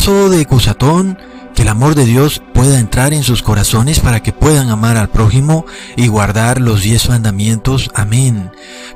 de Cusatón. Que el amor de Dios pueda entrar en sus corazones para que puedan amar al prójimo y guardar los diez mandamientos. Amén.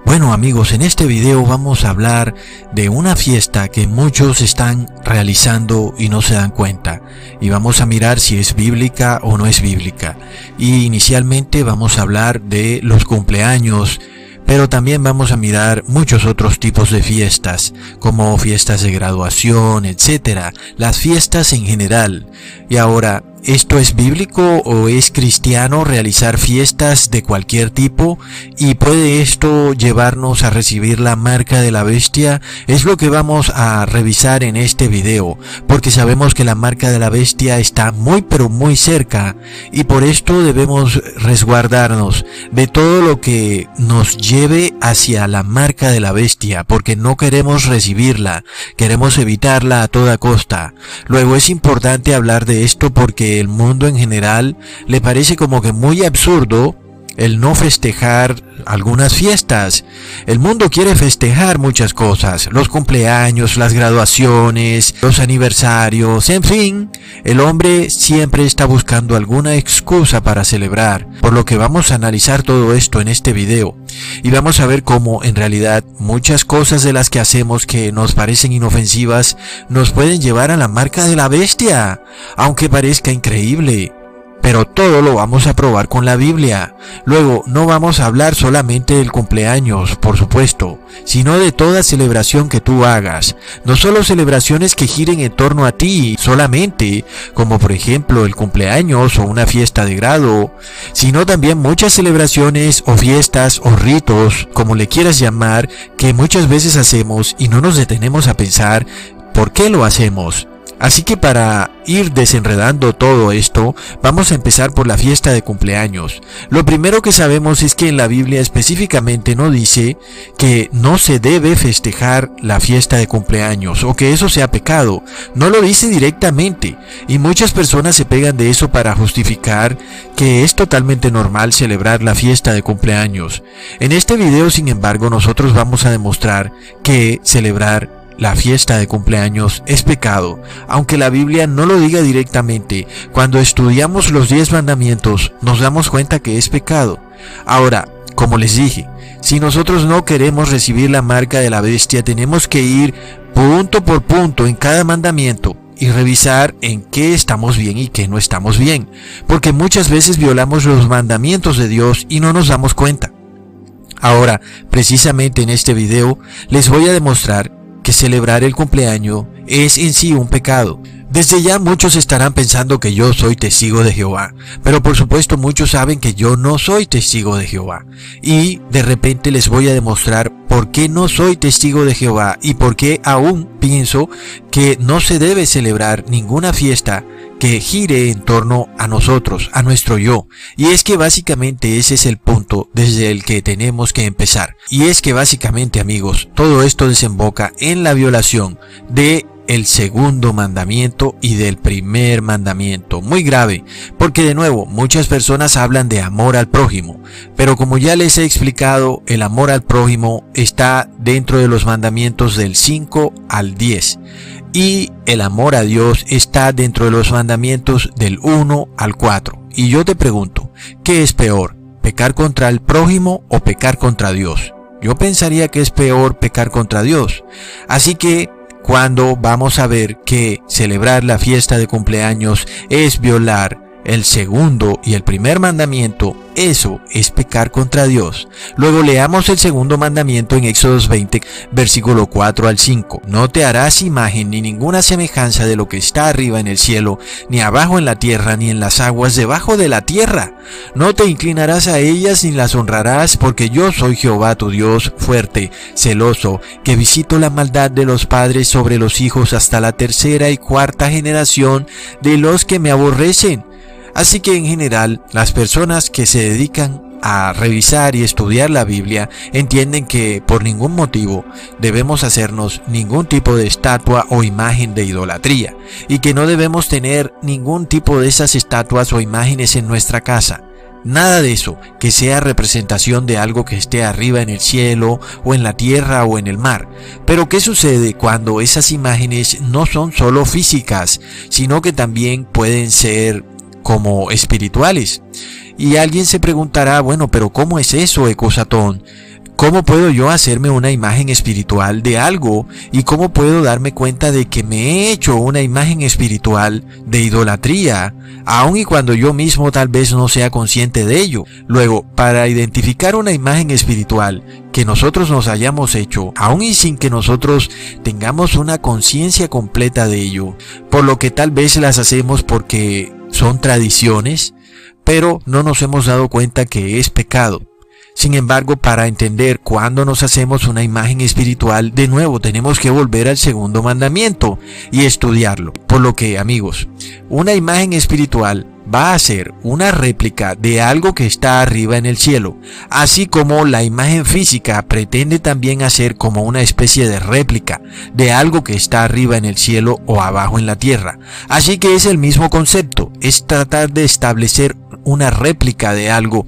Bueno amigos, en este video vamos a hablar de una fiesta que muchos están realizando y no se dan cuenta. Y vamos a mirar si es bíblica o no es bíblica. Y inicialmente vamos a hablar de los cumpleaños pero también vamos a mirar muchos otros tipos de fiestas, como fiestas de graduación, etc. Las fiestas en general. Y ahora, ¿Esto es bíblico o es cristiano realizar fiestas de cualquier tipo? ¿Y puede esto llevarnos a recibir la marca de la bestia? Es lo que vamos a revisar en este video, porque sabemos que la marca de la bestia está muy pero muy cerca y por esto debemos resguardarnos de todo lo que nos lleve hacia la marca de la bestia, porque no queremos recibirla, queremos evitarla a toda costa. Luego es importante hablar de esto porque el mundo en general le parece como que muy absurdo el no festejar algunas fiestas. El mundo quiere festejar muchas cosas, los cumpleaños, las graduaciones, los aniversarios, en fin, el hombre siempre está buscando alguna excusa para celebrar, por lo que vamos a analizar todo esto en este video y vamos a ver cómo en realidad muchas cosas de las que hacemos que nos parecen inofensivas nos pueden llevar a la marca de la bestia, aunque parezca increíble pero todo lo vamos a probar con la Biblia. Luego, no vamos a hablar solamente del cumpleaños, por supuesto, sino de toda celebración que tú hagas. No solo celebraciones que giren en torno a ti solamente, como por ejemplo el cumpleaños o una fiesta de grado, sino también muchas celebraciones o fiestas o ritos, como le quieras llamar, que muchas veces hacemos y no nos detenemos a pensar por qué lo hacemos. Así que para ir desenredando todo esto, vamos a empezar por la fiesta de cumpleaños. Lo primero que sabemos es que en la Biblia específicamente no dice que no se debe festejar la fiesta de cumpleaños o que eso sea pecado. No lo dice directamente y muchas personas se pegan de eso para justificar que es totalmente normal celebrar la fiesta de cumpleaños. En este video, sin embargo, nosotros vamos a demostrar que celebrar la fiesta de cumpleaños es pecado, aunque la Biblia no lo diga directamente. Cuando estudiamos los diez mandamientos nos damos cuenta que es pecado. Ahora, como les dije, si nosotros no queremos recibir la marca de la bestia, tenemos que ir punto por punto en cada mandamiento y revisar en qué estamos bien y qué no estamos bien, porque muchas veces violamos los mandamientos de Dios y no nos damos cuenta. Ahora, precisamente en este video, les voy a demostrar que celebrar el cumpleaños es en sí un pecado. Desde ya muchos estarán pensando que yo soy testigo de Jehová, pero por supuesto muchos saben que yo no soy testigo de Jehová. Y de repente les voy a demostrar por qué no soy testigo de Jehová y por qué aún pienso que no se debe celebrar ninguna fiesta que gire en torno a nosotros, a nuestro yo. Y es que básicamente ese es el punto desde el que tenemos que empezar. Y es que básicamente amigos, todo esto desemboca en la violación de el segundo mandamiento y del primer mandamiento. Muy grave, porque de nuevo muchas personas hablan de amor al prójimo, pero como ya les he explicado, el amor al prójimo está dentro de los mandamientos del 5 al 10 y el amor a Dios está dentro de los mandamientos del 1 al 4. Y yo te pregunto, ¿qué es peor? ¿Pecar contra el prójimo o pecar contra Dios? Yo pensaría que es peor pecar contra Dios. Así que cuando vamos a ver que celebrar la fiesta de cumpleaños es violar el segundo y el primer mandamiento, eso es pecar contra Dios. Luego leamos el segundo mandamiento en Éxodos 20, versículo 4 al 5. No te harás imagen ni ninguna semejanza de lo que está arriba en el cielo, ni abajo en la tierra, ni en las aguas debajo de la tierra. No te inclinarás a ellas ni las honrarás, porque yo soy Jehová tu Dios, fuerte, celoso, que visito la maldad de los padres sobre los hijos hasta la tercera y cuarta generación de los que me aborrecen Así que en general, las personas que se dedican a revisar y estudiar la Biblia entienden que por ningún motivo debemos hacernos ningún tipo de estatua o imagen de idolatría y que no debemos tener ningún tipo de esas estatuas o imágenes en nuestra casa. Nada de eso, que sea representación de algo que esté arriba en el cielo o en la tierra o en el mar. Pero ¿qué sucede cuando esas imágenes no son solo físicas, sino que también pueden ser como espirituales? Y alguien se preguntará, bueno, pero ¿cómo es eso, Ecosatón? ¿Cómo puedo yo hacerme una imagen espiritual de algo? ¿Y cómo puedo darme cuenta de que me he hecho una imagen espiritual de idolatría, aun y cuando yo mismo tal vez no sea consciente de ello? Luego, para identificar una imagen espiritual que nosotros nos hayamos hecho, aun y sin que nosotros tengamos una conciencia completa de ello, por lo que tal vez las hacemos porque son tradiciones, pero no nos hemos dado cuenta que es pecado. Sin embargo, para entender cuándo nos hacemos una imagen espiritual, de nuevo tenemos que volver al segundo mandamiento y estudiarlo. Por lo que, amigos, una imagen espiritual va a ser una réplica de algo que está arriba en el cielo, así como la imagen física pretende también hacer como una especie de réplica de algo que está arriba en el cielo o abajo en la tierra. Así que es el mismo concepto, es tratar de establecer una réplica de algo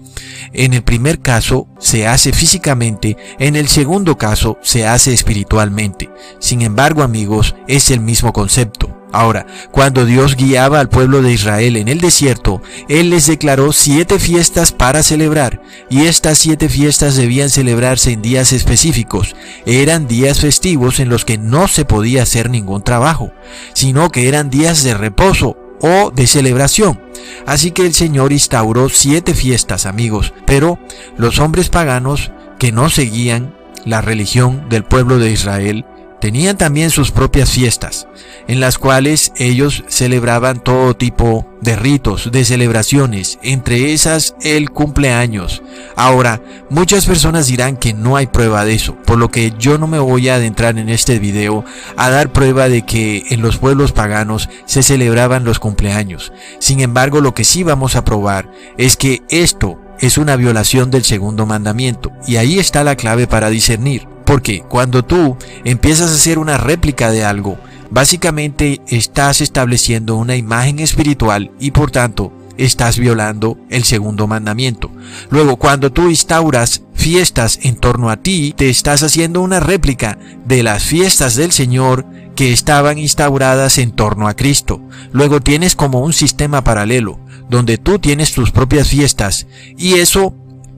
en el primer caso se hace físicamente, en el segundo caso se hace espiritualmente. Sin embargo, amigos, es el mismo concepto. Ahora, cuando Dios guiaba al pueblo de Israel en el desierto, Él les declaró siete fiestas para celebrar, y estas siete fiestas debían celebrarse en días específicos. Eran días festivos en los que no se podía hacer ningún trabajo, sino que eran días de reposo o de celebración. Así que el Señor instauró siete fiestas, amigos, pero los hombres paganos que no seguían la religión del pueblo de Israel Tenían también sus propias fiestas, en las cuales ellos celebraban todo tipo de ritos, de celebraciones, entre esas el cumpleaños. Ahora, muchas personas dirán que no hay prueba de eso, por lo que yo no me voy a adentrar en este video a dar prueba de que en los pueblos paganos se celebraban los cumpleaños. Sin embargo, lo que sí vamos a probar es que esto es una violación del segundo mandamiento, y ahí está la clave para discernir. Porque cuando tú empiezas a hacer una réplica de algo, básicamente estás estableciendo una imagen espiritual y por tanto estás violando el segundo mandamiento. Luego, cuando tú instauras fiestas en torno a ti, te estás haciendo una réplica de las fiestas del Señor que estaban instauradas en torno a Cristo. Luego tienes como un sistema paralelo, donde tú tienes tus propias fiestas y eso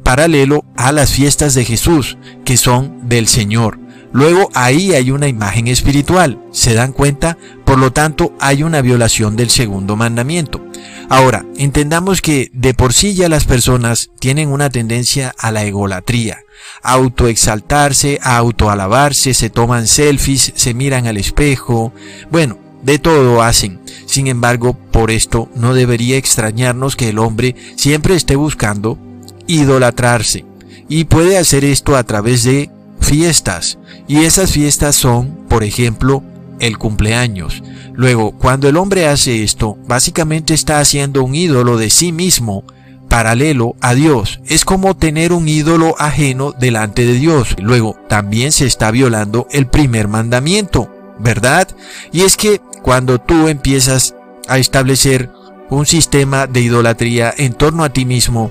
paralelo a las fiestas de Jesús, que son del Señor. Luego ahí hay una imagen espiritual, ¿se dan cuenta? Por lo tanto hay una violación del segundo mandamiento. Ahora, entendamos que de por sí ya las personas tienen una tendencia a la egolatría, a autoexaltarse, a autoalabarse, se toman selfies, se miran al espejo, bueno, de todo hacen. Sin embargo, por esto no debería extrañarnos que el hombre siempre esté buscando idolatrarse. Y puede hacer esto a través de fiestas. Y esas fiestas son, por ejemplo, el cumpleaños. Luego, cuando el hombre hace esto, básicamente está haciendo un ídolo de sí mismo paralelo a Dios. Es como tener un ídolo ajeno delante de Dios. Luego, también se está violando el primer mandamiento, ¿verdad? Y es que cuando tú empiezas a establecer un sistema de idolatría en torno a ti mismo,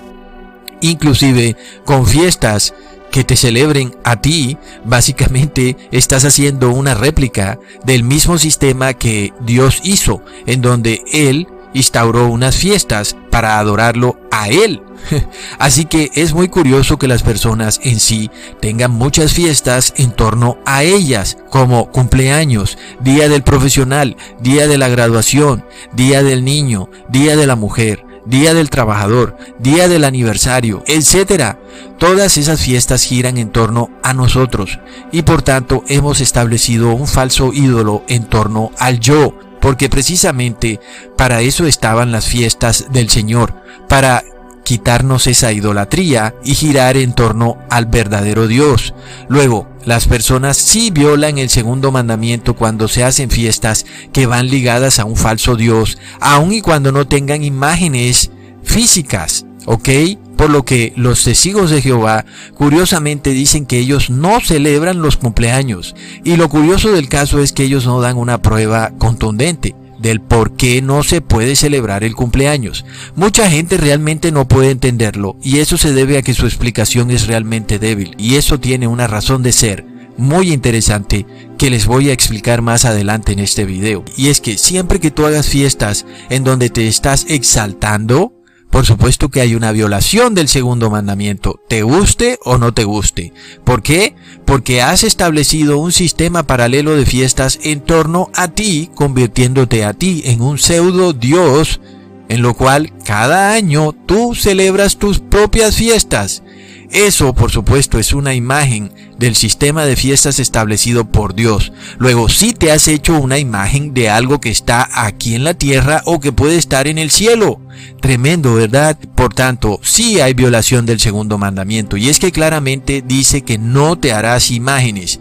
inclusive con fiestas que te celebren a ti, básicamente estás haciendo una réplica del mismo sistema que Dios hizo, en donde Él instauró unas fiestas para adorarlo a Él. Así que es muy curioso que las personas en sí tengan muchas fiestas en torno a ellas, como cumpleaños, día del profesional, día de la graduación, día del niño, día de la mujer, Día del Trabajador, Día del Aniversario, etc. Todas esas fiestas giran en torno a nosotros y por tanto hemos establecido un falso ídolo en torno al yo, porque precisamente para eso estaban las fiestas del Señor, para quitarnos esa idolatría y girar en torno al verdadero Dios. Luego, las personas sí violan el segundo mandamiento cuando se hacen fiestas que van ligadas a un falso Dios, aun y cuando no tengan imágenes físicas, ¿ok? Por lo que los testigos de Jehová curiosamente dicen que ellos no celebran los cumpleaños. Y lo curioso del caso es que ellos no dan una prueba contundente. Del por qué no se puede celebrar el cumpleaños. Mucha gente realmente no puede entenderlo y eso se debe a que su explicación es realmente débil y eso tiene una razón de ser muy interesante que les voy a explicar más adelante en este video. Y es que siempre que tú hagas fiestas en donde te estás exaltando, por supuesto que hay una violación del segundo mandamiento, te guste o no te guste. ¿Por qué? Porque has establecido un sistema paralelo de fiestas en torno a ti, convirtiéndote a ti en un pseudo Dios, en lo cual cada año tú celebras tus propias fiestas. Eso, por supuesto, es una imagen del sistema de fiestas establecido por Dios. Luego, si te has hecho una imagen de algo que está aquí en la tierra o que puede estar en el cielo. Tremendo, ¿verdad? Por tanto, sí hay violación del segundo mandamiento. Y es que claramente dice que no te harás imágenes.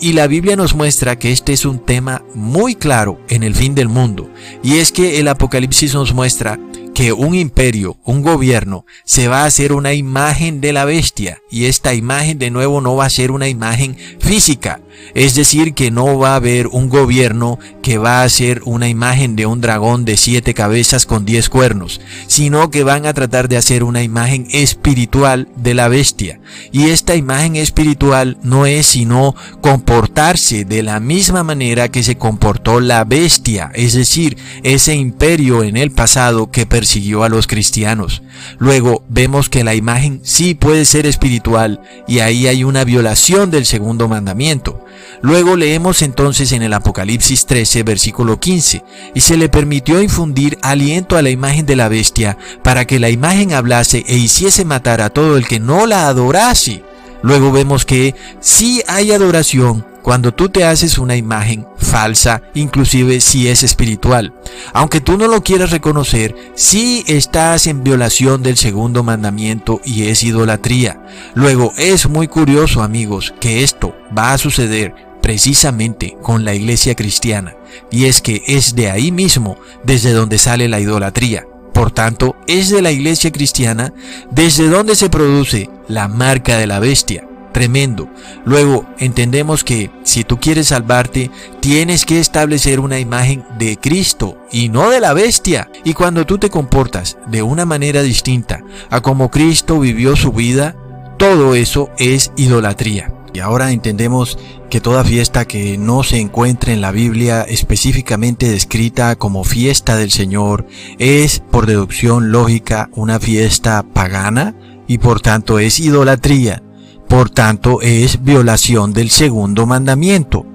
Y la Biblia nos muestra que este es un tema muy claro en el fin del mundo. Y es que el Apocalipsis nos muestra que un imperio, un gobierno, se va a hacer una imagen de la bestia y esta imagen de nuevo no va a ser una imagen física. Es decir, que no va a haber un gobierno que va a ser una imagen de un dragón de siete cabezas con diez cuernos, sino que van a tratar de hacer una imagen espiritual de la bestia. Y esta imagen espiritual no es sino comportarse de la misma manera que se comportó la bestia, es decir, ese imperio en el pasado que siguió a los cristianos. Luego vemos que la imagen sí puede ser espiritual y ahí hay una violación del segundo mandamiento. Luego leemos entonces en el Apocalipsis 13, versículo 15, y se le permitió infundir aliento a la imagen de la bestia para que la imagen hablase e hiciese matar a todo el que no la adorase. Luego vemos que sí hay adoración cuando tú te haces una imagen falsa, inclusive si es espiritual. Aunque tú no lo quieras reconocer, sí estás en violación del segundo mandamiento y es idolatría. Luego, es muy curioso amigos que esto va a suceder precisamente con la iglesia cristiana. Y es que es de ahí mismo desde donde sale la idolatría. Por tanto, es de la iglesia cristiana desde donde se produce la marca de la bestia tremendo. Luego entendemos que si tú quieres salvarte, tienes que establecer una imagen de Cristo y no de la bestia. Y cuando tú te comportas de una manera distinta a como Cristo vivió su vida, todo eso es idolatría. Y ahora entendemos que toda fiesta que no se encuentre en la Biblia específicamente descrita como fiesta del Señor es por deducción lógica una fiesta pagana y por tanto es idolatría. Por tanto, es violación del segundo mandamiento.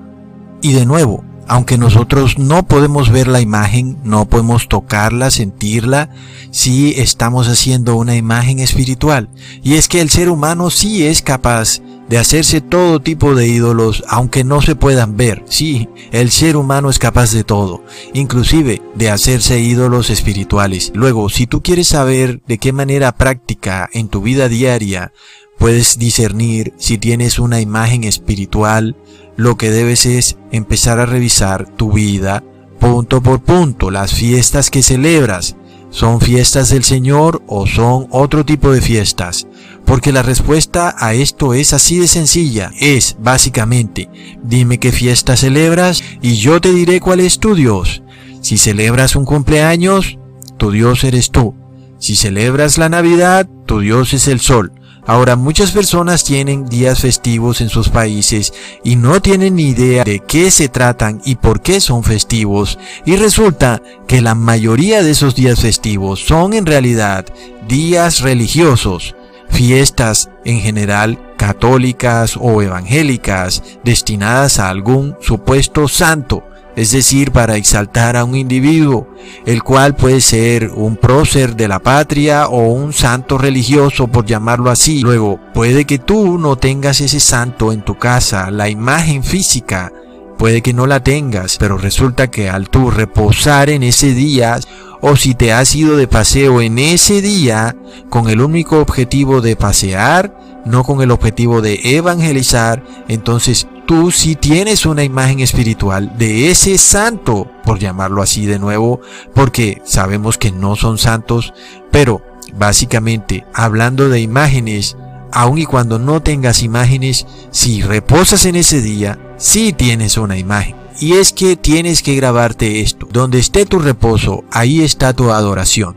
Y de nuevo, aunque nosotros no podemos ver la imagen, no podemos tocarla, sentirla, sí estamos haciendo una imagen espiritual. Y es que el ser humano sí es capaz de hacerse todo tipo de ídolos, aunque no se puedan ver. Sí, el ser humano es capaz de todo, inclusive de hacerse ídolos espirituales. Luego, si tú quieres saber de qué manera práctica en tu vida diaria puedes discernir si tienes una imagen espiritual, lo que debes es empezar a revisar tu vida punto por punto, las fiestas que celebras. ¿Son fiestas del Señor o son otro tipo de fiestas? Porque la respuesta a esto es así de sencilla. Es, básicamente, dime qué fiesta celebras y yo te diré cuál es tu Dios. Si celebras un cumpleaños, tu Dios eres tú. Si celebras la Navidad, tu Dios es el sol. Ahora muchas personas tienen días festivos en sus países y no tienen ni idea de qué se tratan y por qué son festivos. Y resulta que la mayoría de esos días festivos son en realidad días religiosos, fiestas en general católicas o evangélicas destinadas a algún supuesto santo es decir, para exaltar a un individuo, el cual puede ser un prócer de la patria o un santo religioso, por llamarlo así. Luego, puede que tú no tengas ese santo en tu casa, la imagen física, puede que no la tengas, pero resulta que al tú reposar en ese día, o si te has ido de paseo en ese día, con el único objetivo de pasear, no con el objetivo de evangelizar, entonces tú sí tienes una imagen espiritual de ese santo, por llamarlo así de nuevo, porque sabemos que no son santos, pero básicamente hablando de imágenes, aun y cuando no tengas imágenes, si reposas en ese día, sí tienes una imagen. y es que tienes que grabarte esto. Donde esté tu reposo, ahí está tu adoración.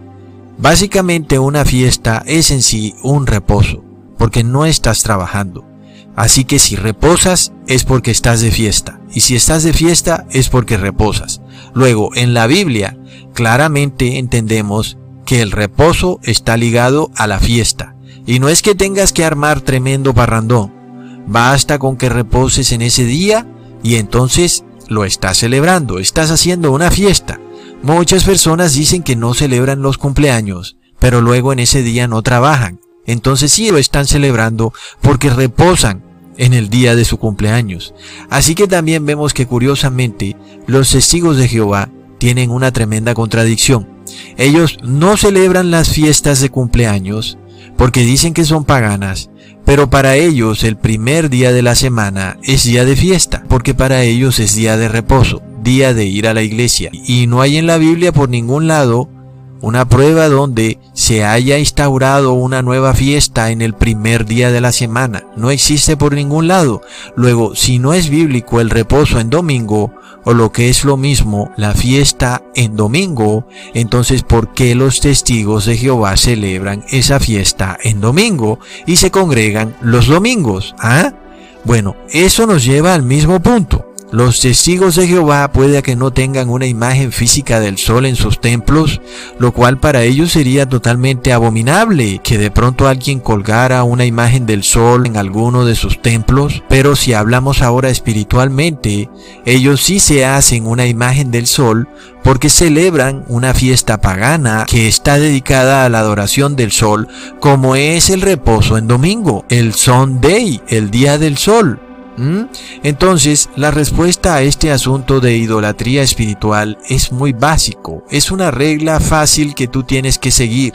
Básicamente una fiesta es en sí un reposo, porque no estás trabajando. Así que si reposas es porque estás de fiesta, y si estás de fiesta es porque reposas. Luego, en la Biblia, claramente entendemos que el reposo está ligado a la fiesta. Y no es que tengas que armar tremendo parrandón. Basta con que reposes en ese día y entonces lo estás celebrando, estás haciendo una fiesta. Muchas personas dicen que no celebran los cumpleaños, pero luego en ese día no trabajan. Entonces sí lo están celebrando porque reposan en el día de su cumpleaños. Así que también vemos que curiosamente los testigos de Jehová tienen una tremenda contradicción. Ellos no celebran las fiestas de cumpleaños porque dicen que son paganas, pero para ellos el primer día de la semana es día de fiesta, porque para ellos es día de reposo, día de ir a la iglesia. Y no hay en la Biblia por ningún lado una prueba donde se haya instaurado una nueva fiesta en el primer día de la semana. No existe por ningún lado. Luego, si no es bíblico el reposo en domingo, o lo que es lo mismo, la fiesta en domingo, entonces ¿por qué los testigos de Jehová celebran esa fiesta en domingo y se congregan los domingos? ¿Ah? Bueno, eso nos lleva al mismo punto. Los testigos de Jehová puede que no tengan una imagen física del sol en sus templos, lo cual para ellos sería totalmente abominable que de pronto alguien colgara una imagen del sol en alguno de sus templos, pero si hablamos ahora espiritualmente, ellos sí se hacen una imagen del sol porque celebran una fiesta pagana que está dedicada a la adoración del sol, como es el reposo en domingo, el Sunday, el día del sol. ¿Mm? Entonces, la respuesta a este asunto de idolatría espiritual es muy básico, es una regla fácil que tú tienes que seguir.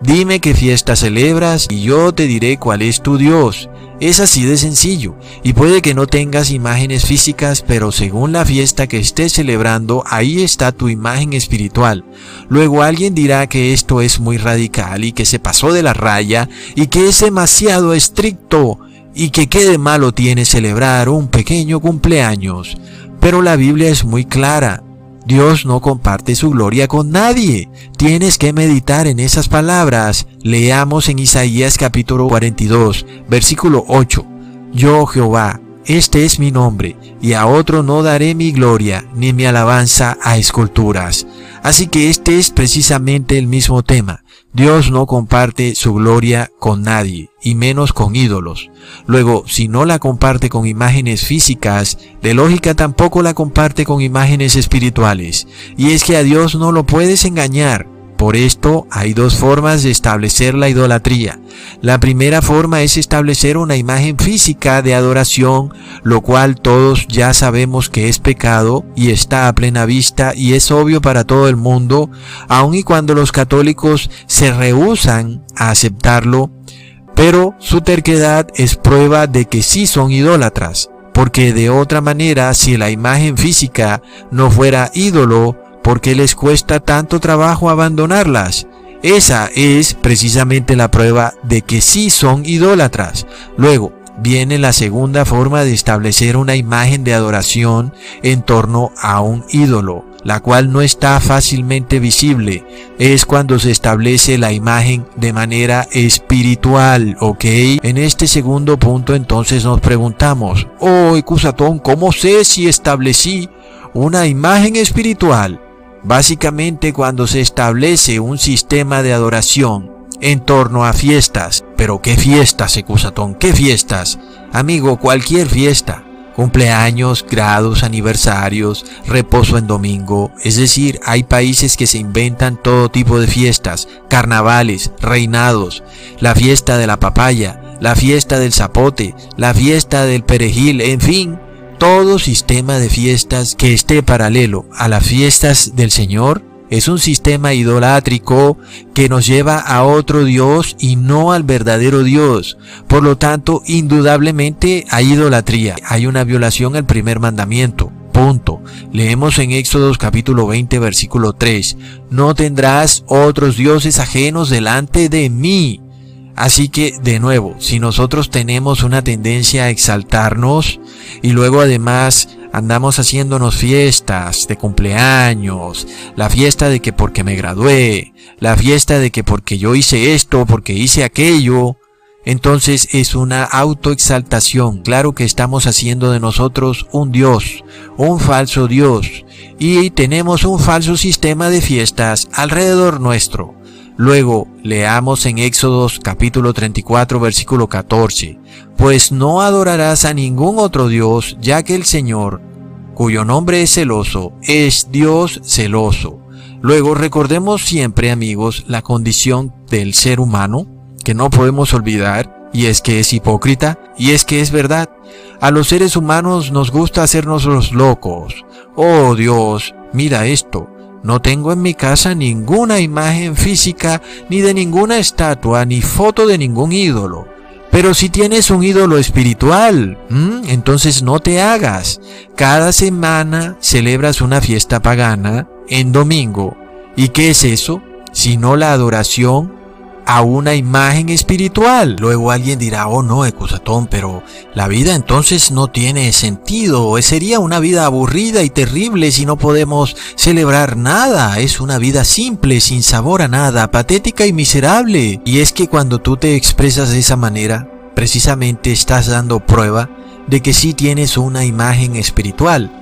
Dime qué fiesta celebras y yo te diré cuál es tu Dios. Es así de sencillo, y puede que no tengas imágenes físicas, pero según la fiesta que estés celebrando, ahí está tu imagen espiritual. Luego alguien dirá que esto es muy radical y que se pasó de la raya y que es demasiado estricto y que qué de malo tiene celebrar un pequeño cumpleaños. Pero la Biblia es muy clara. Dios no comparte su gloria con nadie. Tienes que meditar en esas palabras. Leamos en Isaías capítulo 42, versículo 8. Yo Jehová, este es mi nombre, y a otro no daré mi gloria, ni mi alabanza a esculturas. Así que este es precisamente el mismo tema. Dios no comparte su gloria con nadie, y menos con ídolos. Luego, si no la comparte con imágenes físicas, de lógica tampoco la comparte con imágenes espirituales. Y es que a Dios no lo puedes engañar. Por esto hay dos formas de establecer la idolatría. La primera forma es establecer una imagen física de adoración, lo cual todos ya sabemos que es pecado y está a plena vista y es obvio para todo el mundo, aun y cuando los católicos se rehusan a aceptarlo, pero su terquedad es prueba de que sí son idólatras, porque de otra manera si la imagen física no fuera ídolo, ¿Por qué les cuesta tanto trabajo abandonarlas? Esa es precisamente la prueba de que sí son idólatras. Luego, viene la segunda forma de establecer una imagen de adoración en torno a un ídolo, la cual no está fácilmente visible. Es cuando se establece la imagen de manera espiritual, ¿ok? En este segundo punto entonces nos preguntamos, oh, Ecusatón, ¿cómo sé si establecí una imagen espiritual? Básicamente cuando se establece un sistema de adoración en torno a fiestas. Pero ¿qué fiestas, Ecusatón? ¿Qué fiestas? Amigo, cualquier fiesta. Cumpleaños, grados, aniversarios, reposo en domingo. Es decir, hay países que se inventan todo tipo de fiestas, carnavales, reinados, la fiesta de la papaya, la fiesta del zapote, la fiesta del perejil, en fin, todo sistema de fiestas que esté paralelo a las fiestas del Señor es un sistema idolátrico que nos lleva a otro Dios y no al verdadero Dios. Por lo tanto, indudablemente hay idolatría, hay una violación al primer mandamiento. Punto. Leemos en Éxodos capítulo 20 versículo 3. No tendrás otros dioses ajenos delante de mí. Así que, de nuevo, si nosotros tenemos una tendencia a exaltarnos y luego además andamos haciéndonos fiestas de cumpleaños, la fiesta de que porque me gradué, la fiesta de que porque yo hice esto, porque hice aquello, entonces es una autoexaltación. Claro que estamos haciendo de nosotros un Dios, un falso Dios, y tenemos un falso sistema de fiestas alrededor nuestro. Luego, leamos en Éxodos capítulo 34 versículo 14, pues no adorarás a ningún otro Dios, ya que el Señor, cuyo nombre es celoso, es Dios celoso. Luego recordemos siempre amigos la condición del ser humano, que no podemos olvidar, y es que es hipócrita, y es que es verdad. A los seres humanos nos gusta hacernos los locos. Oh Dios, mira esto. No tengo en mi casa ninguna imagen física, ni de ninguna estatua, ni foto de ningún ídolo. Pero si tienes un ídolo espiritual, entonces no te hagas. Cada semana celebras una fiesta pagana en domingo. ¿Y qué es eso? Sino la adoración a una imagen espiritual. Luego alguien dirá, oh no, Ecusatón, pero la vida entonces no tiene sentido. Sería una vida aburrida y terrible si no podemos celebrar nada. Es una vida simple, sin sabor a nada, patética y miserable. Y es que cuando tú te expresas de esa manera, precisamente estás dando prueba de que sí tienes una imagen espiritual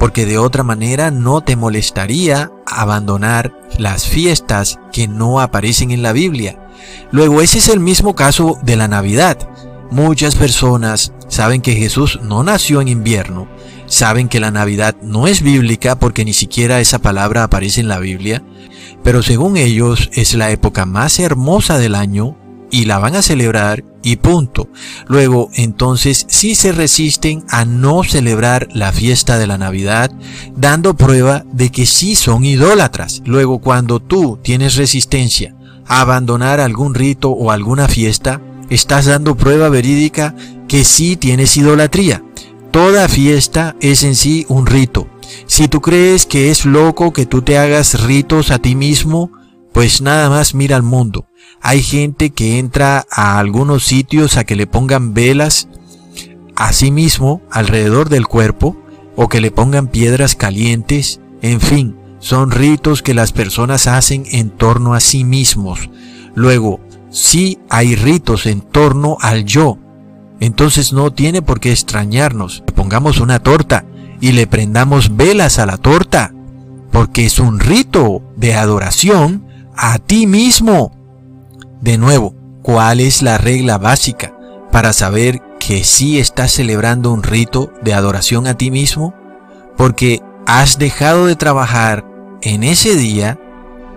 porque de otra manera no te molestaría abandonar las fiestas que no aparecen en la Biblia. Luego ese es el mismo caso de la Navidad. Muchas personas saben que Jesús no nació en invierno, saben que la Navidad no es bíblica porque ni siquiera esa palabra aparece en la Biblia, pero según ellos es la época más hermosa del año y la van a celebrar y punto. Luego, entonces, sí se resisten a no celebrar la fiesta de la Navidad, dando prueba de que sí son idólatras. Luego, cuando tú tienes resistencia abandonar algún rito o alguna fiesta, estás dando prueba verídica que sí tienes idolatría. Toda fiesta es en sí un rito. Si tú crees que es loco que tú te hagas ritos a ti mismo, pues nada más mira al mundo. Hay gente que entra a algunos sitios a que le pongan velas a sí mismo alrededor del cuerpo o que le pongan piedras calientes, en fin, son ritos que las personas hacen en torno a sí mismos. Luego, si hay ritos en torno al yo, entonces no tiene por qué extrañarnos. Pongamos una torta y le prendamos velas a la torta, porque es un rito de adoración a ti mismo. De nuevo, ¿cuál es la regla básica para saber que sí estás celebrando un rito de adoración a ti mismo? Porque has dejado de trabajar en ese día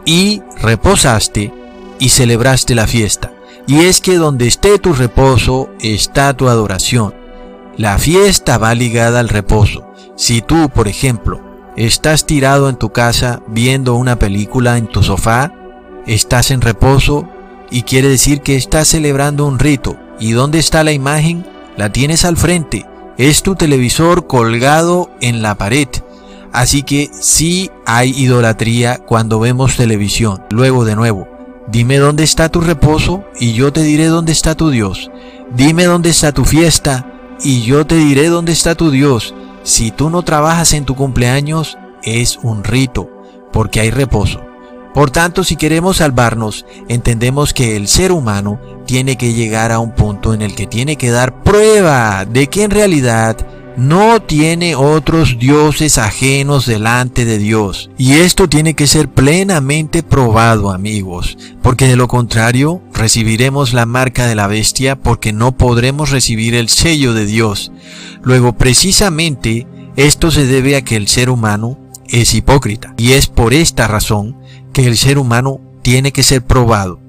y reposaste y celebraste la fiesta. Y es que donde esté tu reposo está tu adoración. La fiesta va ligada al reposo. Si tú, por ejemplo, estás tirado en tu casa viendo una película en tu sofá, estás en reposo y quiere decir que estás celebrando un rito. ¿Y dónde está la imagen? La tienes al frente. Es tu televisor colgado en la pared. Así que sí hay idolatría cuando vemos televisión. Luego de nuevo, dime dónde está tu reposo y yo te diré dónde está tu Dios. Dime dónde está tu fiesta y yo te diré dónde está tu Dios. Si tú no trabajas en tu cumpleaños, es un rito, porque hay reposo. Por tanto, si queremos salvarnos, entendemos que el ser humano tiene que llegar a un punto en el que tiene que dar prueba de que en realidad no tiene otros dioses ajenos delante de Dios. Y esto tiene que ser plenamente probado, amigos, porque de lo contrario recibiremos la marca de la bestia porque no podremos recibir el sello de Dios. Luego, precisamente, esto se debe a que el ser humano es hipócrita. Y es por esta razón que el ser humano tiene que ser probado.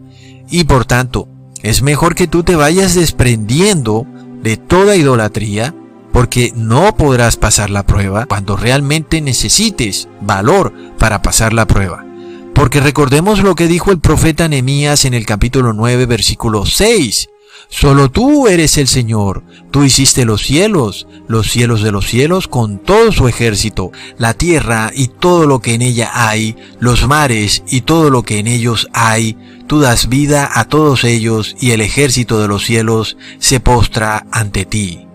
Y por tanto, es mejor que tú te vayas desprendiendo de toda idolatría porque no podrás pasar la prueba cuando realmente necesites valor para pasar la prueba. Porque recordemos lo que dijo el profeta Nehemías en el capítulo 9, versículo 6. Solo tú eres el Señor, tú hiciste los cielos, los cielos de los cielos con todo su ejército, la tierra y todo lo que en ella hay, los mares y todo lo que en ellos hay, tú das vida a todos ellos y el ejército de los cielos se postra ante ti.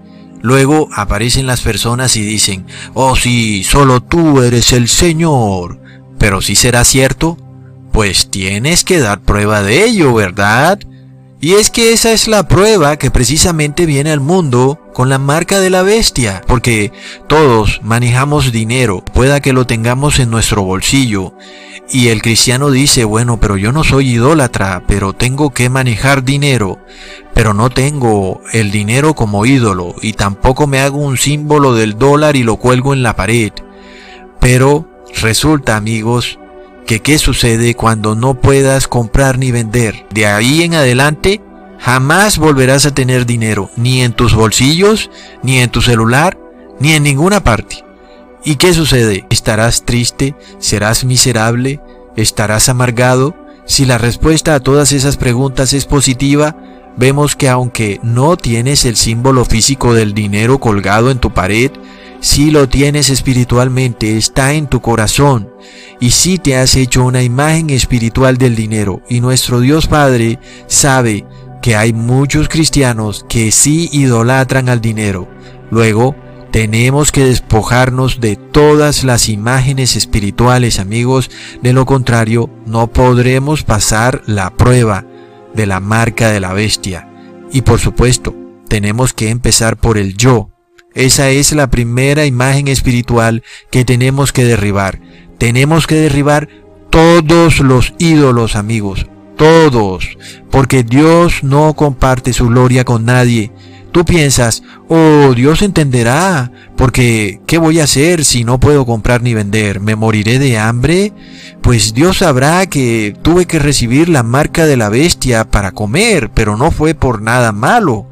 Luego aparecen las personas y dicen, oh sí, solo tú eres el Señor. Pero si será cierto, pues tienes que dar prueba de ello, ¿verdad? Y es que esa es la prueba que precisamente viene al mundo con la marca de la bestia, porque todos manejamos dinero, pueda que lo tengamos en nuestro bolsillo. Y el cristiano dice, bueno, pero yo no soy idólatra, pero tengo que manejar dinero, pero no tengo el dinero como ídolo y tampoco me hago un símbolo del dólar y lo cuelgo en la pared. Pero resulta, amigos, qué sucede cuando no puedas comprar ni vender. De ahí en adelante jamás volverás a tener dinero, ni en tus bolsillos, ni en tu celular, ni en ninguna parte. ¿Y qué sucede? ¿Estarás triste? ¿Serás miserable? ¿Estarás amargado? Si la respuesta a todas esas preguntas es positiva, vemos que aunque no tienes el símbolo físico del dinero colgado en tu pared, si lo tienes espiritualmente, está en tu corazón. Y si te has hecho una imagen espiritual del dinero. Y nuestro Dios Padre sabe que hay muchos cristianos que sí idolatran al dinero. Luego, tenemos que despojarnos de todas las imágenes espirituales, amigos. De lo contrario, no podremos pasar la prueba de la marca de la bestia. Y por supuesto, tenemos que empezar por el yo, esa es la primera imagen espiritual que tenemos que derribar. Tenemos que derribar todos los ídolos, amigos. Todos. Porque Dios no comparte su gloria con nadie. Tú piensas, oh, Dios entenderá, porque ¿qué voy a hacer si no puedo comprar ni vender? ¿Me moriré de hambre? Pues Dios sabrá que tuve que recibir la marca de la bestia para comer, pero no fue por nada malo.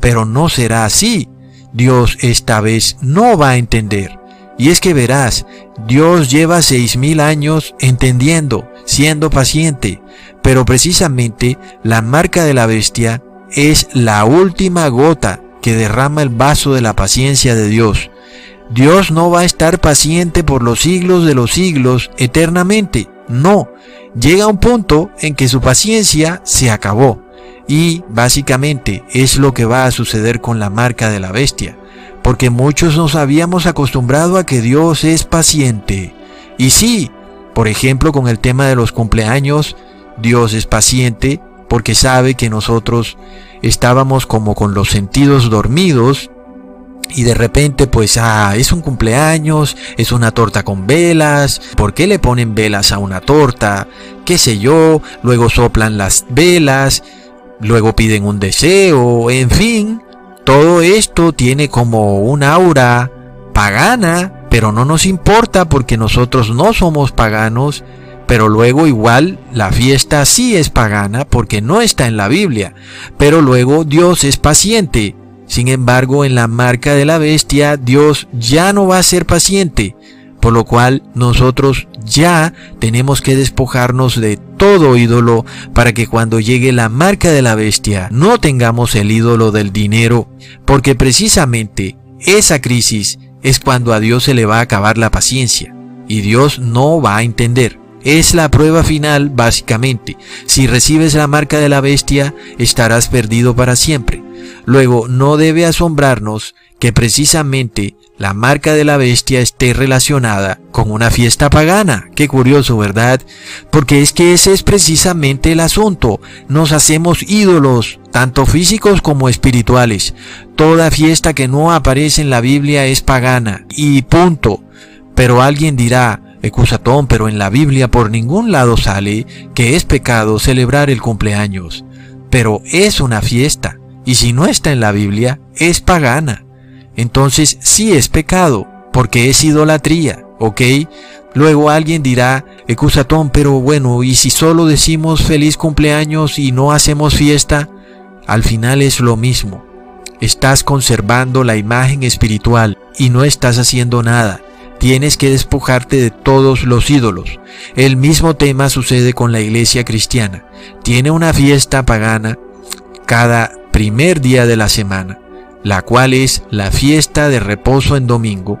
Pero no será así. Dios esta vez no va a entender. Y es que verás, Dios lleva seis mil años entendiendo, siendo paciente, pero precisamente la marca de la bestia es la última gota que derrama el vaso de la paciencia de Dios. Dios no va a estar paciente por los siglos de los siglos eternamente. No, llega un punto en que su paciencia se acabó. Y básicamente es lo que va a suceder con la marca de la bestia, porque muchos nos habíamos acostumbrado a que Dios es paciente. Y sí, por ejemplo con el tema de los cumpleaños, Dios es paciente porque sabe que nosotros estábamos como con los sentidos dormidos y de repente pues ah, es un cumpleaños, es una torta con velas, ¿por qué le ponen velas a una torta? qué sé yo, luego soplan las velas luego piden un deseo, en fin, todo esto tiene como un aura pagana, pero no nos importa porque nosotros no somos paganos, pero luego igual la fiesta sí es pagana porque no está en la Biblia, pero luego Dios es paciente. Sin embargo, en la marca de la bestia, Dios ya no va a ser paciente, por lo cual nosotros ya tenemos que despojarnos de todo ídolo para que cuando llegue la marca de la bestia no tengamos el ídolo del dinero, porque precisamente esa crisis es cuando a Dios se le va a acabar la paciencia y Dios no va a entender. Es la prueba final básicamente. Si recibes la marca de la bestia, estarás perdido para siempre. Luego, no debe asombrarnos que precisamente la marca de la bestia esté relacionada con una fiesta pagana. Qué curioso, ¿verdad? Porque es que ese es precisamente el asunto. Nos hacemos ídolos, tanto físicos como espirituales. Toda fiesta que no aparece en la Biblia es pagana. Y punto. Pero alguien dirá, Ecusatón, pero en la Biblia por ningún lado sale que es pecado celebrar el cumpleaños. Pero es una fiesta. Y si no está en la Biblia, es pagana entonces sí es pecado, porque es idolatría, ¿ok? Luego alguien dirá, Ecusatón, pero bueno, ¿y si solo decimos feliz cumpleaños y no hacemos fiesta? Al final es lo mismo. Estás conservando la imagen espiritual y no estás haciendo nada. Tienes que despojarte de todos los ídolos. El mismo tema sucede con la iglesia cristiana. Tiene una fiesta pagana cada primer día de la semana la cual es la fiesta de reposo en domingo,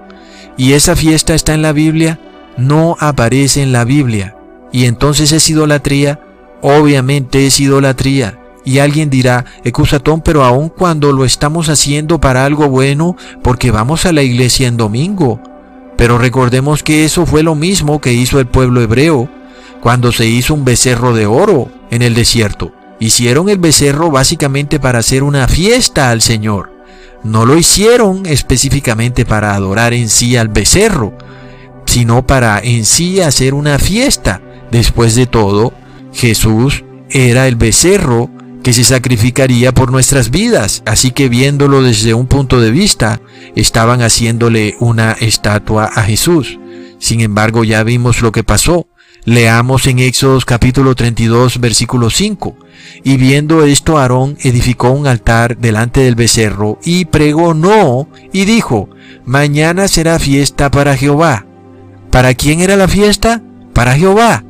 y esa fiesta está en la Biblia, no aparece en la Biblia, y entonces es idolatría, obviamente es idolatría, Y alguien dirá, Ecusatón, pero aun cuando lo estamos haciendo para algo bueno, porque vamos a la iglesia en domingo. Pero recordemos que eso fue lo mismo que hizo el pueblo hebreo cuando se hizo un becerro de oro en el desierto. Hicieron el becerro básicamente para hacer una fiesta al Señor. No lo hicieron específicamente para adorar en sí al becerro, sino para en sí hacer una fiesta. Después de todo, Jesús era el becerro que se sacrificaría por nuestras vidas. Así que viéndolo desde un punto de vista, estaban haciéndole una estatua a Jesús. Sin embargo, ya vimos lo que pasó. Leamos en Éxodos capítulo 32 versículo 5. Y viendo esto, Aarón edificó un altar delante del becerro y pregonó y dijo, mañana será fiesta para Jehová. ¿Para quién era la fiesta? Para Jehová.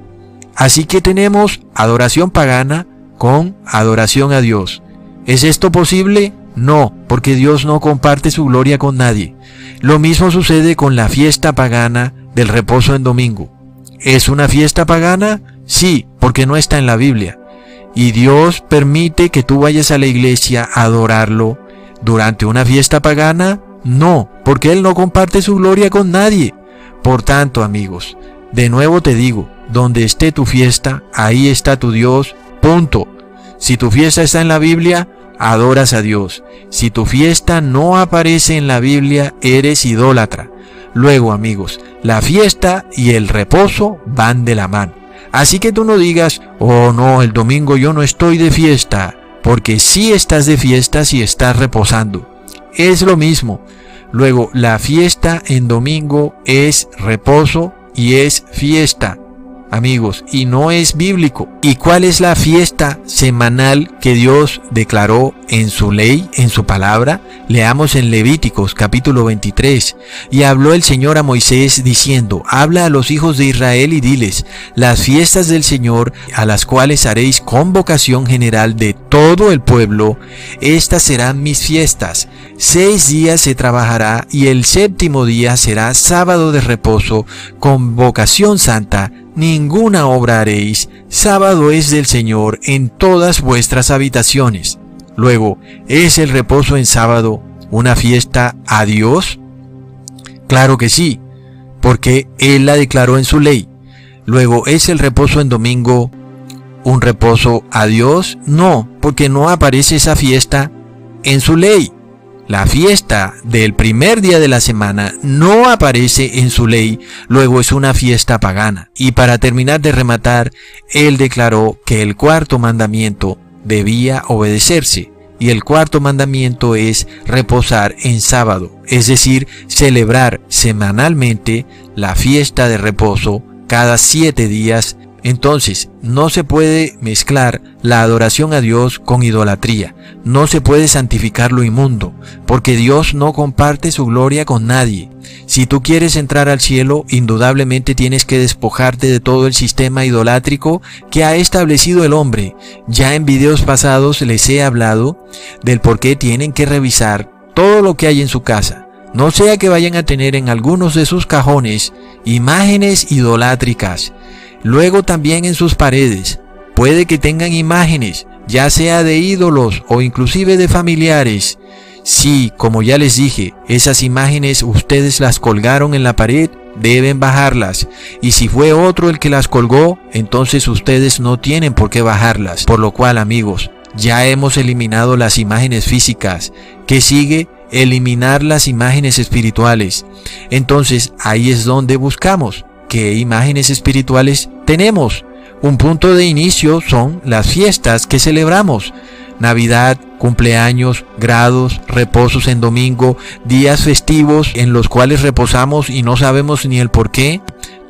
Así que tenemos adoración pagana con adoración a Dios. ¿Es esto posible? No, porque Dios no comparte su gloria con nadie. Lo mismo sucede con la fiesta pagana del reposo en domingo. ¿Es una fiesta pagana? Sí, porque no está en la Biblia. Y Dios permite que tú vayas a la iglesia a adorarlo durante una fiesta pagana? No, porque Él no comparte su gloria con nadie. Por tanto, amigos, de nuevo te digo, donde esté tu fiesta, ahí está tu Dios, punto. Si tu fiesta está en la Biblia, adoras a Dios. Si tu fiesta no aparece en la Biblia, eres idólatra. Luego, amigos, la fiesta y el reposo van de la mano. Así que tú no digas, oh no, el domingo yo no estoy de fiesta, porque sí estás de fiesta si estás reposando. Es lo mismo. Luego, la fiesta en domingo es reposo y es fiesta amigos, y no es bíblico. ¿Y cuál es la fiesta semanal que Dios declaró en su ley, en su palabra? Leamos en Levíticos capítulo 23. Y habló el Señor a Moisés diciendo, habla a los hijos de Israel y diles, las fiestas del Señor, a las cuales haréis convocación general de todo el pueblo, estas serán mis fiestas. Seis días se trabajará y el séptimo día será sábado de reposo, convocación santa ninguna obra haréis, sábado es del Señor en todas vuestras habitaciones. Luego, ¿es el reposo en sábado una fiesta a Dios? Claro que sí, porque Él la declaró en su ley. Luego, ¿es el reposo en domingo un reposo a Dios? No, porque no aparece esa fiesta en su ley. La fiesta del primer día de la semana no aparece en su ley, luego es una fiesta pagana. Y para terminar de rematar, él declaró que el cuarto mandamiento debía obedecerse. Y el cuarto mandamiento es reposar en sábado, es decir, celebrar semanalmente la fiesta de reposo cada siete días entonces, no se puede mezclar la adoración a Dios con idolatría, no se puede santificar lo inmundo, porque Dios no comparte su gloria con nadie. Si tú quieres entrar al cielo, indudablemente tienes que despojarte de todo el sistema idolátrico que ha establecido el hombre. Ya en videos pasados les he hablado del por qué tienen que revisar todo lo que hay en su casa. No sea que vayan a tener en algunos de sus cajones imágenes idolátricas Luego también en sus paredes puede que tengan imágenes, ya sea de ídolos o inclusive de familiares. Si, como ya les dije, esas imágenes ustedes las colgaron en la pared, deben bajarlas. Y si fue otro el que las colgó, entonces ustedes no tienen por qué bajarlas. Por lo cual, amigos, ya hemos eliminado las imágenes físicas. ¿Qué sigue? Eliminar las imágenes espirituales. Entonces ahí es donde buscamos qué imágenes espirituales tenemos. Un punto de inicio son las fiestas que celebramos. Navidad, cumpleaños, grados, reposos en domingo, días festivos en los cuales reposamos y no sabemos ni el por qué.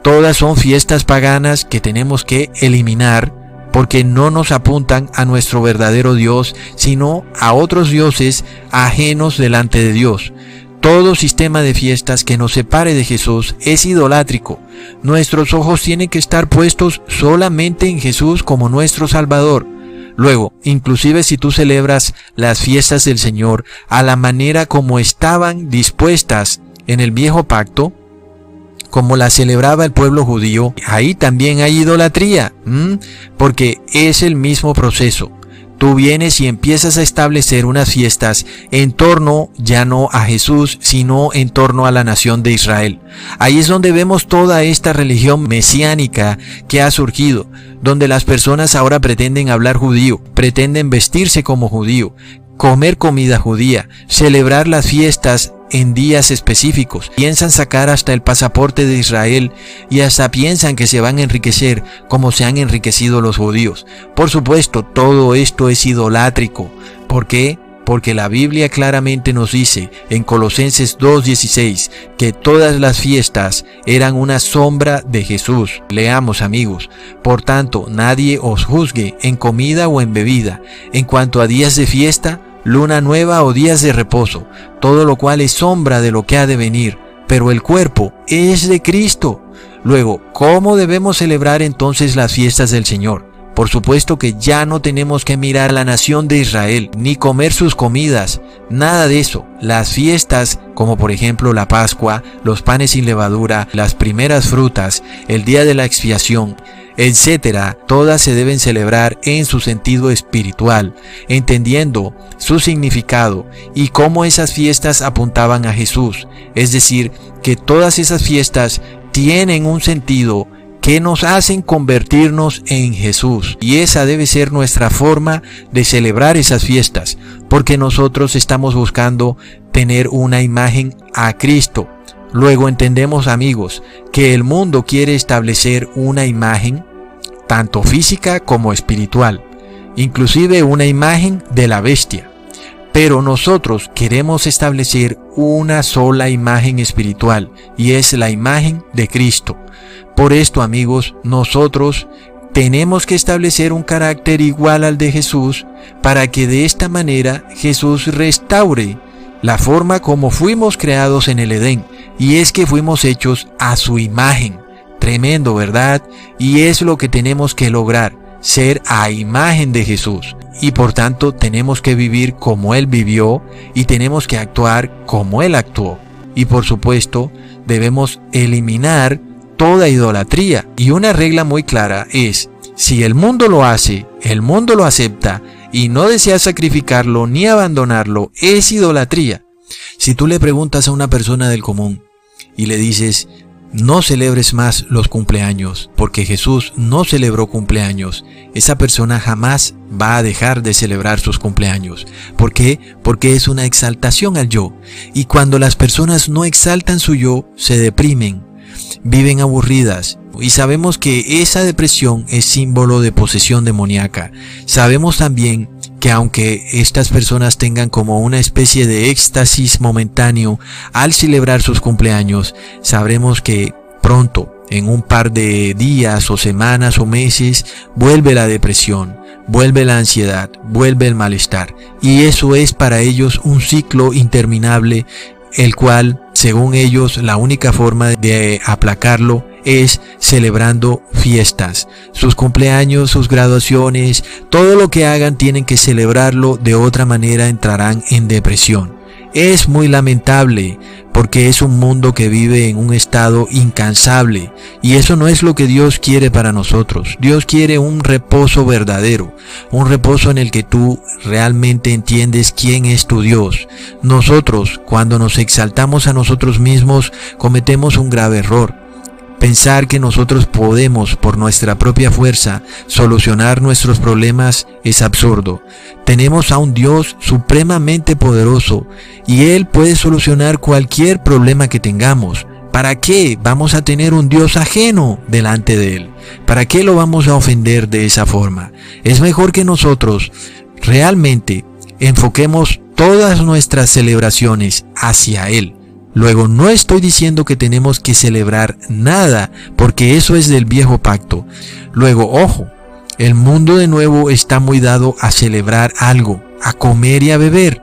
Todas son fiestas paganas que tenemos que eliminar porque no nos apuntan a nuestro verdadero Dios, sino a otros dioses ajenos delante de Dios. Todo sistema de fiestas que nos separe de Jesús es idolátrico. Nuestros ojos tienen que estar puestos solamente en Jesús como nuestro Salvador. Luego, inclusive si tú celebras las fiestas del Señor a la manera como estaban dispuestas en el viejo pacto, como la celebraba el pueblo judío, ahí también hay idolatría, porque es el mismo proceso. Tú vienes y empiezas a establecer unas fiestas en torno ya no a Jesús, sino en torno a la nación de Israel. Ahí es donde vemos toda esta religión mesiánica que ha surgido, donde las personas ahora pretenden hablar judío, pretenden vestirse como judío, comer comida judía, celebrar las fiestas en días específicos. Piensan sacar hasta el pasaporte de Israel y hasta piensan que se van a enriquecer como se han enriquecido los judíos. Por supuesto, todo esto es idolátrico. ¿Por qué? Porque la Biblia claramente nos dice en Colosenses 2.16 que todas las fiestas eran una sombra de Jesús. Leamos amigos. Por tanto, nadie os juzgue en comida o en bebida. En cuanto a días de fiesta, luna nueva o días de reposo, todo lo cual es sombra de lo que ha de venir, pero el cuerpo es de Cristo. Luego, ¿cómo debemos celebrar entonces las fiestas del Señor? Por supuesto que ya no tenemos que mirar a la nación de Israel, ni comer sus comidas, nada de eso. Las fiestas, como por ejemplo la Pascua, los panes sin levadura, las primeras frutas, el día de la expiación, etcétera, todas se deben celebrar en su sentido espiritual, entendiendo su significado y cómo esas fiestas apuntaban a Jesús. Es decir, que todas esas fiestas tienen un sentido que nos hacen convertirnos en Jesús. Y esa debe ser nuestra forma de celebrar esas fiestas, porque nosotros estamos buscando tener una imagen a Cristo. Luego entendemos amigos que el mundo quiere establecer una imagen tanto física como espiritual, inclusive una imagen de la bestia. Pero nosotros queremos establecer una sola imagen espiritual y es la imagen de Cristo. Por esto amigos, nosotros tenemos que establecer un carácter igual al de Jesús para que de esta manera Jesús restaure la forma como fuimos creados en el Edén, y es que fuimos hechos a su imagen. Tremendo, ¿verdad? Y es lo que tenemos que lograr, ser a imagen de Jesús. Y por tanto tenemos que vivir como Él vivió y tenemos que actuar como Él actuó. Y por supuesto debemos eliminar toda idolatría. Y una regla muy clara es, si el mundo lo hace, el mundo lo acepta y no desea sacrificarlo ni abandonarlo, es idolatría. Si tú le preguntas a una persona del común y le dices, no celebres más los cumpleaños, porque Jesús no celebró cumpleaños. Esa persona jamás va a dejar de celebrar sus cumpleaños. ¿Por qué? Porque es una exaltación al yo. Y cuando las personas no exaltan su yo, se deprimen, viven aburridas. Y sabemos que esa depresión es símbolo de posesión demoníaca. Sabemos también que aunque estas personas tengan como una especie de éxtasis momentáneo al celebrar sus cumpleaños, sabremos que pronto, en un par de días o semanas o meses, vuelve la depresión, vuelve la ansiedad, vuelve el malestar. Y eso es para ellos un ciclo interminable, el cual, según ellos, la única forma de aplacarlo es celebrando fiestas. Sus cumpleaños, sus graduaciones, todo lo que hagan tienen que celebrarlo, de otra manera entrarán en depresión. Es muy lamentable porque es un mundo que vive en un estado incansable y eso no es lo que Dios quiere para nosotros. Dios quiere un reposo verdadero, un reposo en el que tú realmente entiendes quién es tu Dios. Nosotros, cuando nos exaltamos a nosotros mismos, cometemos un grave error Pensar que nosotros podemos por nuestra propia fuerza solucionar nuestros problemas es absurdo. Tenemos a un Dios supremamente poderoso y Él puede solucionar cualquier problema que tengamos. ¿Para qué vamos a tener un Dios ajeno delante de Él? ¿Para qué lo vamos a ofender de esa forma? Es mejor que nosotros realmente enfoquemos todas nuestras celebraciones hacia Él Luego, no estoy diciendo que tenemos que celebrar nada, porque eso es del viejo pacto. Luego, ojo, el mundo de nuevo está muy dado a celebrar algo, a comer y a beber,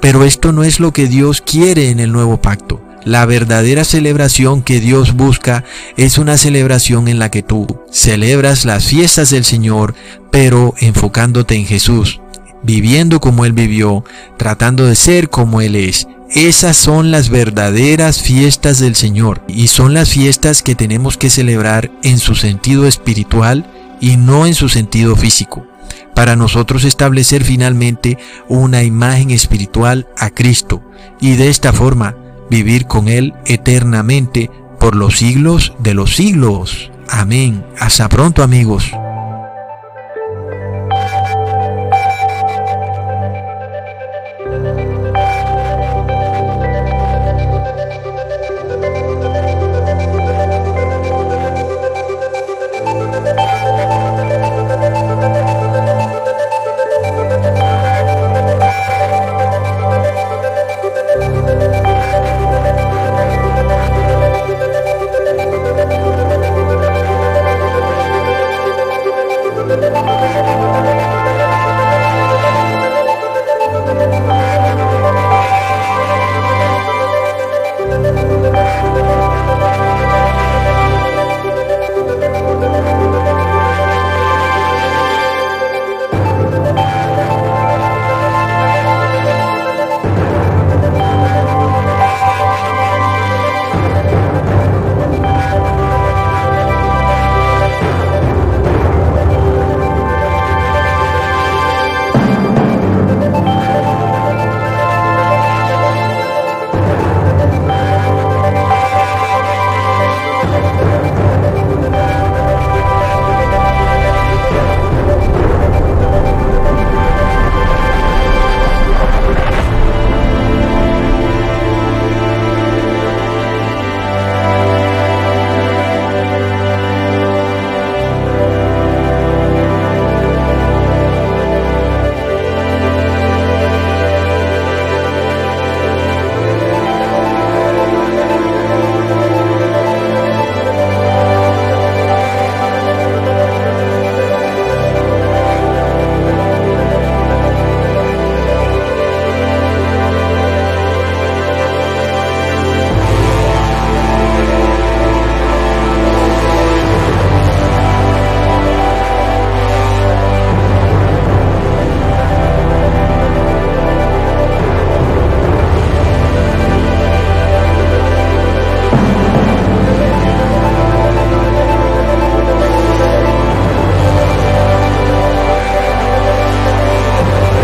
pero esto no es lo que Dios quiere en el nuevo pacto. La verdadera celebración que Dios busca es una celebración en la que tú celebras las fiestas del Señor, pero enfocándote en Jesús, viviendo como Él vivió, tratando de ser como Él es. Esas son las verdaderas fiestas del Señor y son las fiestas que tenemos que celebrar en su sentido espiritual y no en su sentido físico, para nosotros establecer finalmente una imagen espiritual a Cristo y de esta forma vivir con Él eternamente por los siglos de los siglos. Amén. Hasta pronto amigos.